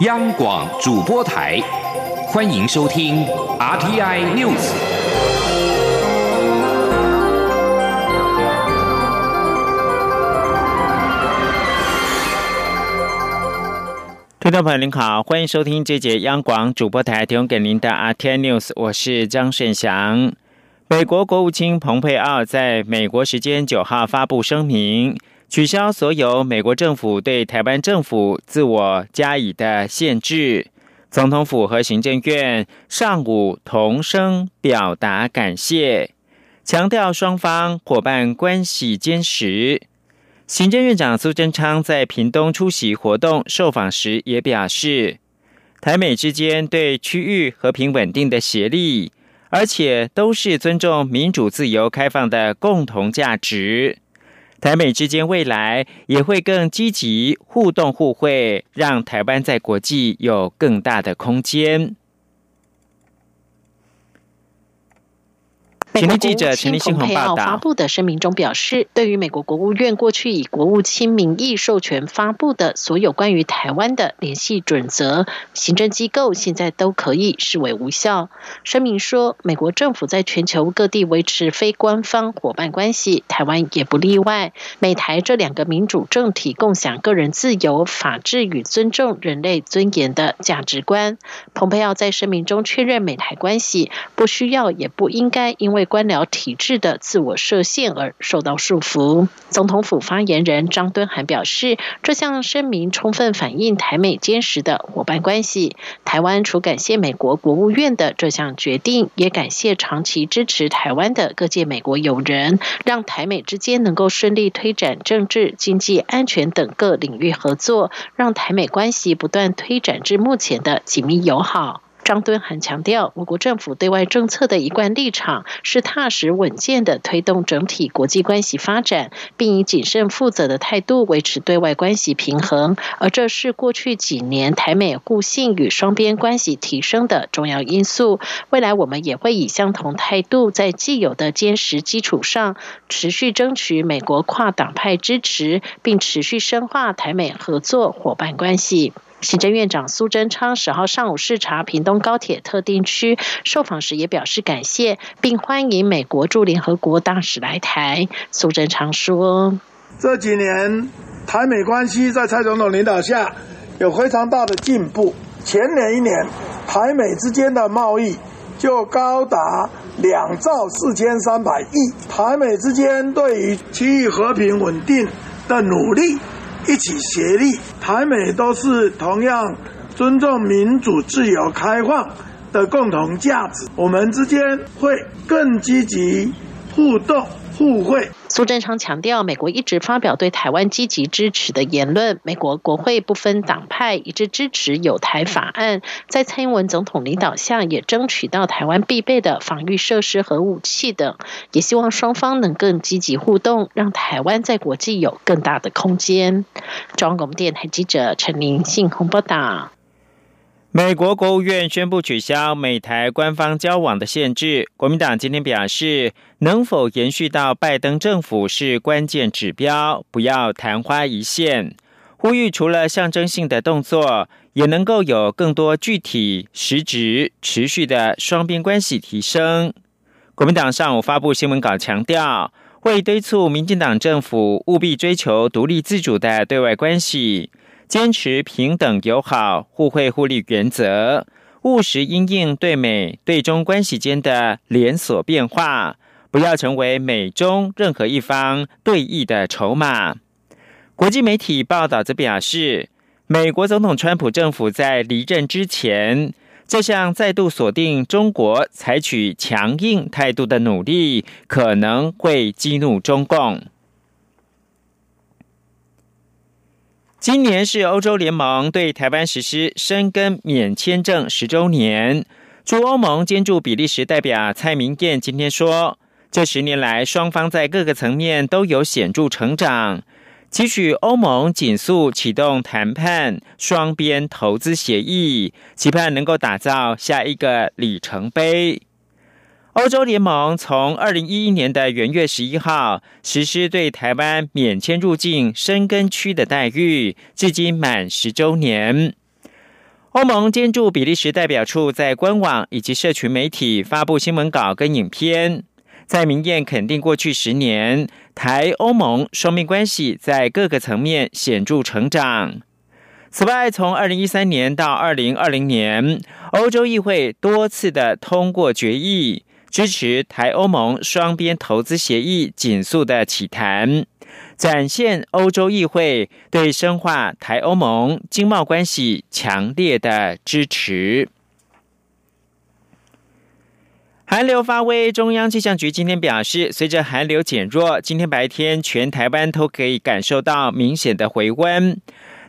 央广主播台，欢迎收听 RTI News。听众朋友您好，欢迎收听这节央广主播台提供给您的 RTI News，我是张顺祥。美国国务卿蓬佩奥在美国时间九号发布声明。取消所有美国政府对台湾政府自我加以的限制。总统府和行政院上午同声表达感谢，强调双方伙伴关系坚实。行政院长苏贞昌在屏东出席活动受访时也表示，台美之间对区域和平稳定的协力，而且都是尊重民主、自由、开放的共同价值。台美之间未来也会更积极互动互惠，让台湾在国际有更大的空间。美国记者陈立新蓬佩奥发布的声明中表示，对于美国国务院过去以国务卿名义授权发布的所有关于台湾的联系准则，行政机构现在都可以视为无效。声明说，美国政府在全球各地维持非官方伙伴关系，台湾也不例外。美台这两个民主政体共享个人自由、法治与尊重人类尊严的价值观。蓬佩奥在声明中确认，美台关系不需要也不应该因为官僚体制的自我设限而受到束缚。总统府发言人张敦涵表示，这项声明充分反映台美坚实的伙伴关系。台湾除感谢美国国务院的这项决定，也感谢长期支持台湾的各界美国友人，让台美之间能够顺利推展政治、经济、安全等各领域合作，让台美关系不断推展至目前的紧密友好。张敦涵强调，我国政府对外政策的一贯立场是踏实稳健的推动整体国际关系发展，并以谨慎负责的态度维持对外关系平衡。而这是过去几年台美互信与双边关系提升的重要因素。未来我们也会以相同态度，在既有的坚实基础上，持续争取美国跨党派支持，并持续深化台美合作伙伴关系。行政院长苏贞昌十号上午视察屏东高铁特定区，受访时也表示感谢，并欢迎美国驻联合国大使来台。苏贞昌说：“这几年台美关系在蔡总统领导下有非常大的进步。前年一年，台美之间的贸易就高达两兆四千三百亿。台美之间对于区域和平稳定的努力。”一起协力，台美都是同样尊重民主、自由、开放的共同价值。我们之间会更积极互动。互惠。苏贞昌强调，美国一直发表对台湾积极支持的言论。美国国会不分党派一致支持有台法案，在蔡英文总统领导下，也争取到台湾必备的防御设施和武器等。也希望双方能更积极互动，让台湾在国际有更大的空间。中央广播电台记者陈玲信鸿报道。美国国务院宣布取消美台官方交往的限制。国民党今天表示，能否延续到拜登政府是关键指标，不要昙花一现。呼吁除了象征性的动作，也能够有更多具体、实质、持续的双边关系提升。国民党上午发布新闻稿，强调会敦促民进党政府务必追求独立自主的对外关系。坚持平等友好、互惠互利原则，务实因应对美对中关系间的连锁变化，不要成为美中任何一方对弈的筹码。国际媒体报道则表示，美国总统川普政府在离任之前，这项再度锁定中国、采取强硬态度的努力，可能会激怒中共。今年是欧洲联盟对台湾实施申根免签证十周年。驻欧盟兼驻比利时代表蔡明燕今天说，这十年来双方在各个层面都有显著成长，期许欧盟紧速启动谈判双边投资协议，期盼能够打造下一个里程碑。欧洲联盟从二零一一年的元月十一号实施对台湾免签入境深根区的待遇，至今满十周年。欧盟监驻比利时代表处在官网以及社群媒体发布新闻稿跟影片，在明艳肯定过去十年台欧盟双边关系在各个层面显著成长。此外，从二零一三年到二零二零年，欧洲议会多次的通过决议，支持台欧盟双边投资协议紧速的起谈。展现欧洲议会对深化台欧盟经贸关系强烈的支持。寒流发威，中央气象局今天表示，随着寒流减弱，今天白天全台湾都可以感受到明显的回温，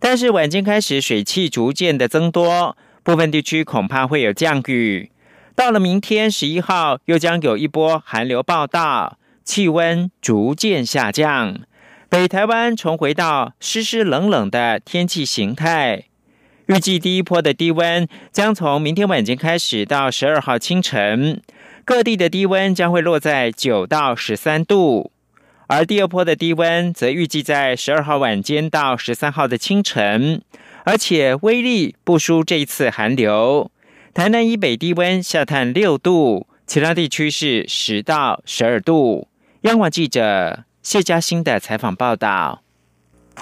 但是晚间开始水汽逐渐的增多，部分地区恐怕会有降雨。到了明天十一号，又将有一波寒流报道，气温逐渐下降。北台湾重回到湿湿冷冷的天气形态，预计第一波的低温将从明天晚间开始到十二号清晨，各地的低温将会落在九到十三度，而第二波的低温则预计在十二号晚间到十三号的清晨，而且威力不输这一次寒流。台南以北低温下探六度，其他地区是十到十二度。央广记者。谢嘉欣的采访报道。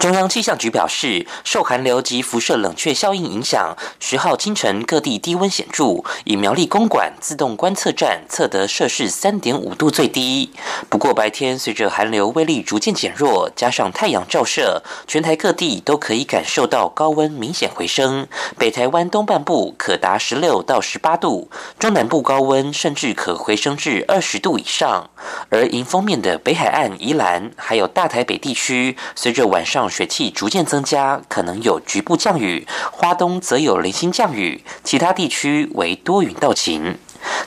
中央气象局表示，受寒流及辐射冷却效应影响，十号清晨各地低温显著，以苗栗公馆自动观测站测得摄氏三点五度最低。不过白天随着寒流威力逐渐减弱，加上太阳照射，全台各地都可以感受到高温明显回升。北台湾东半部可达十六到十八度，中南部高温甚至可回升至二十度以上。而迎风面的北海岸、宜兰还有大台北地区，随着晚上。水汽逐渐增加，可能有局部降雨；花东则有零星降雨，其他地区为多云到晴。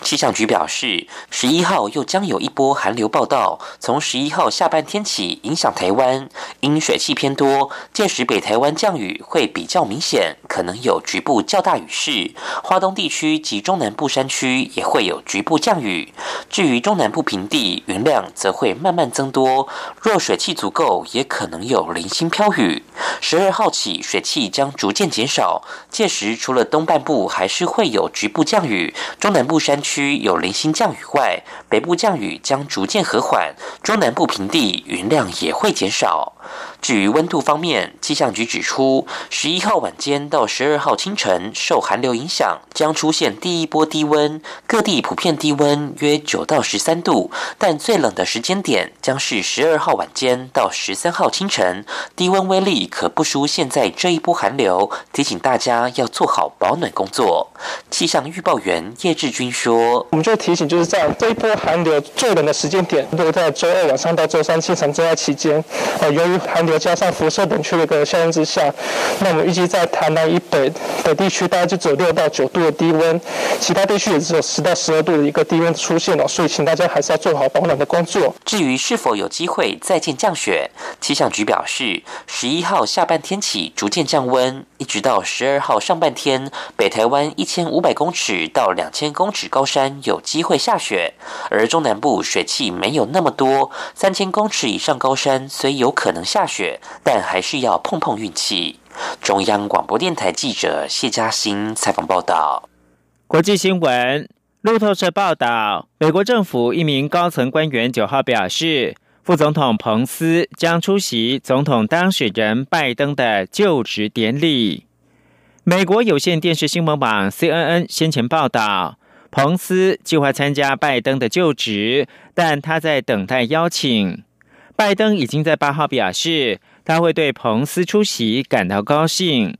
气象局表示，十一号又将有一波寒流报道，从十一号下半天起影响台湾，因水汽偏多，届时北台湾降雨会比较明显，可能有局部较大雨势。花东地区及中南部山区也会有局部降雨。至于中南部平地，云量则会慢慢增多，若水汽足够，也可能有零星飘雨。十二号起，水汽将逐渐减少，届时除了东半部还是会有局部降雨，中南部。山区有零星降雨外，北部降雨将逐渐和缓，中南部平地云量也会减少。至于温度方面，气象局指出，十一号晚间到十二号清晨，受寒流影响，将出现第一波低温，各地普遍低温约九到十三度，但最冷的时间点将是十二号晚间到十三号清晨，低温威力可不输现在这一波寒流，提醒大家要做好保暖工作。气象预报员叶志军说：“我们就提醒，就是在这一波寒流最冷的时间点，都在周二晚上到周三清晨这段期间，呃，由于寒流。”加上辐射冷却的一个效应之下，那我们预计在台南一北北地区，大概就只有六到九度的低温，其他地区也只有十到十二度的一个低温出现了，所以请大家还是要做好保暖的工作。至于是否有机会再见降雪，气象局表示，十一号下半天起逐渐降温，一直到十二号上半天，北台湾一千五百公尺到两千公尺高山有机会下雪，而中南部水汽没有那么多，三千公尺以上高山虽有可能下雪。但还是要碰碰运气。中央广播电台记者谢嘉欣采访报道。国际新闻，路透社报道，美国政府一名高层官员九号表示，副总统彭斯将出席总统当选人拜登的就职典礼。美国有线电视新闻网 CNN 先前报道，彭斯计划参加拜登的就职，但他在等待邀请。拜登已经在八号表示，他会对彭斯出席感到高兴。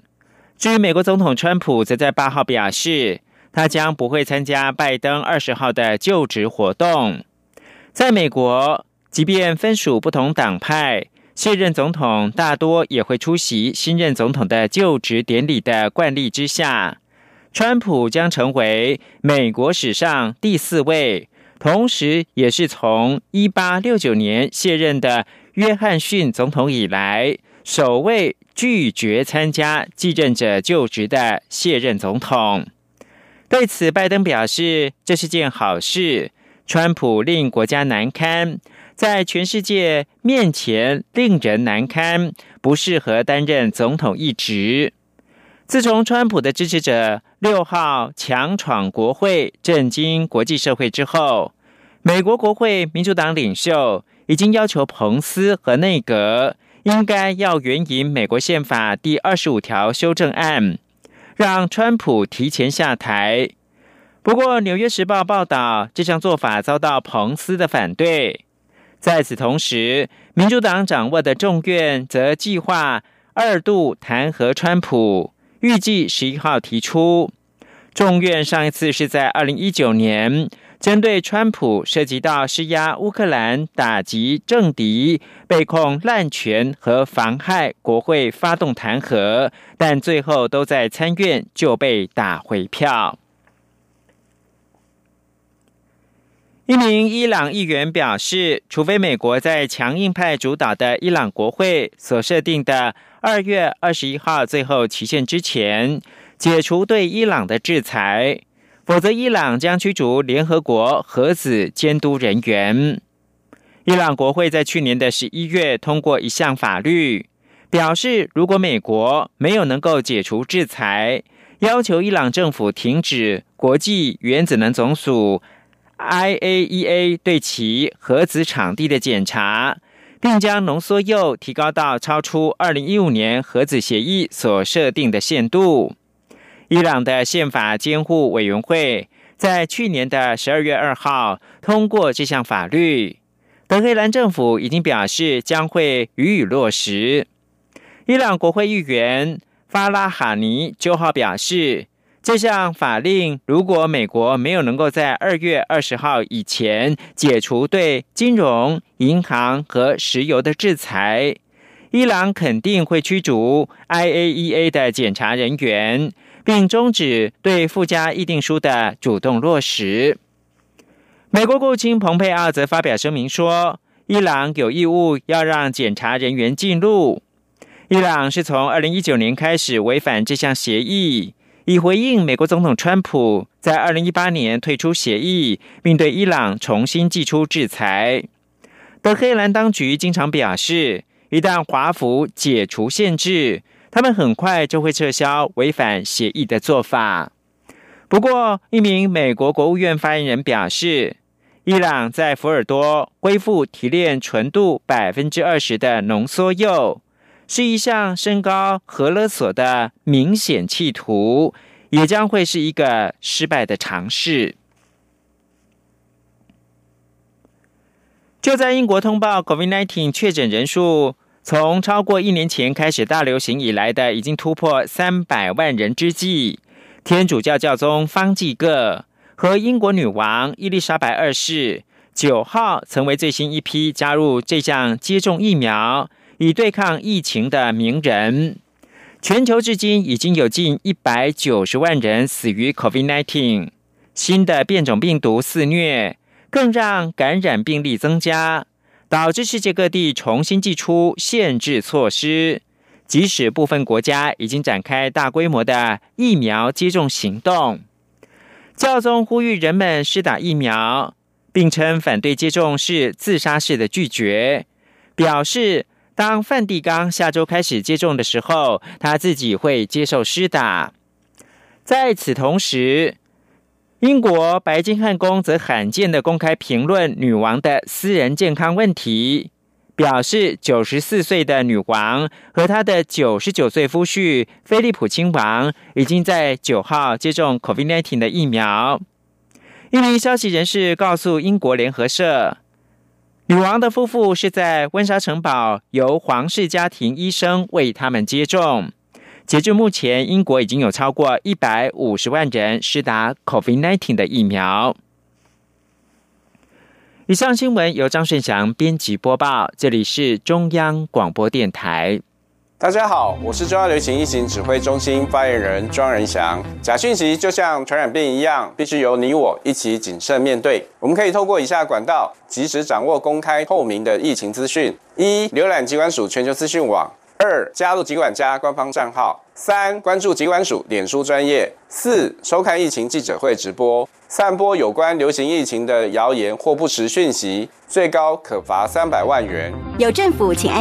至于美国总统川普，则在八号表示，他将不会参加拜登二十号的就职活动。在美国，即便分属不同党派，卸任总统大多也会出席新任总统的就职典礼的惯例之下，川普将成为美国史上第四位。同时，也是从一八六九年卸任的约翰逊总统以来，首位拒绝参加继任者就职的卸任总统。对此，拜登表示这是件好事。川普令国家难堪，在全世界面前令人难堪，不适合担任总统一职。自从川普的支持者六号强闯国会，震惊国际社会之后，美国国会民主党领袖已经要求彭斯和内阁应该要援引美国宪法第二十五条修正案，让川普提前下台。不过，《纽约时报》报道，这项做法遭到彭斯的反对。在此同时，民主党掌握的众院则计划二度弹劾川普，预计十一号提出。众院上一次是在二零一九年，针对川普涉及到施压乌克兰打击政敌，被控滥权和妨害国会发动弹劾，但最后都在参院就被打回票。一名伊朗议员表示，除非美国在强硬派主导的伊朗国会所设定的二月二十一号最后期限之前解除对伊朗的制裁，否则伊朗将驱逐联合国核子监督人员。伊朗国会在去年的十一月通过一项法律，表示如果美国没有能够解除制裁，要求伊朗政府停止国际原子能总署。IAEA 对其核子场地的检查，并将浓缩铀提高到超出2015年核子协议所设定的限度。伊朗的宪法监护委员会在去年的十二月二号通过这项法律，德黑兰政府已经表示将会予以落实。伊朗国会议员法拉哈尼九号表示。这项法令，如果美国没有能够在二月二十号以前解除对金融、银行和石油的制裁，伊朗肯定会驱逐 IAEA 的检查人员，并终止对附加议定书的主动落实。美国国务卿蓬佩奥则发表声明说，伊朗有义务要让检查人员进入。伊朗是从二零一九年开始违反这项协议。以回应美国总统川普在二零一八年退出协议，并对伊朗重新寄出制裁。德黑兰当局经常表示，一旦华府解除限制，他们很快就会撤销违反协议的做法。不过，一名美国国务院发言人表示，伊朗在福尔多恢复提炼纯度百分之二十的浓缩铀。是一项升高核勒索的明显企图，也将会是一个失败的尝试。就在英国通报 COVID-19 确诊人数从超过一年前开始大流行以来的已经突破三百万人之际，天主教教宗方济各和英国女王伊丽莎白二世九号成为最新一批加入这项接种疫苗。以对抗疫情的名人，全球至今已经有近一百九十万人死于 COVID-19。新的变种病毒肆虐，更让感染病例增加，导致世界各地重新祭出限制措施。即使部分国家已经展开大规模的疫苗接种行动，教宗呼吁人们施打疫苗，并称反对接种是自杀式的拒绝，表示。当梵蒂冈下周开始接种的时候，他自己会接受施打。在此同时，英国白金汉宫则罕见的公开评论女王的私人健康问题，表示九十四岁的女王和她的九十九岁夫婿菲利普亲王已经在九号接种 COVID-19 的疫苗。一名消息人士告诉英国联合社。女王的夫妇是在温莎城堡由皇室家庭医生为他们接种。截至目前，英国已经有超过一百五十万人施打 COVID-19 的疫苗。以上新闻由张顺祥编辑播报，这里是中央广播电台。大家好，我是中央流行疫情指挥中心发言人庄仁祥。假讯息就像传染病一样，必须由你我一起谨慎面对。我们可以透过以下管道，及时掌握公开透明的疫情资讯：一、浏览机关署全球资讯网；二、加入疾管家官方账号；三、关注疾管署脸书专业；四、收看疫情记者会直播。散播有关流行疫情的谣言或不实讯息，最高可罚三百万元。有政府，请安。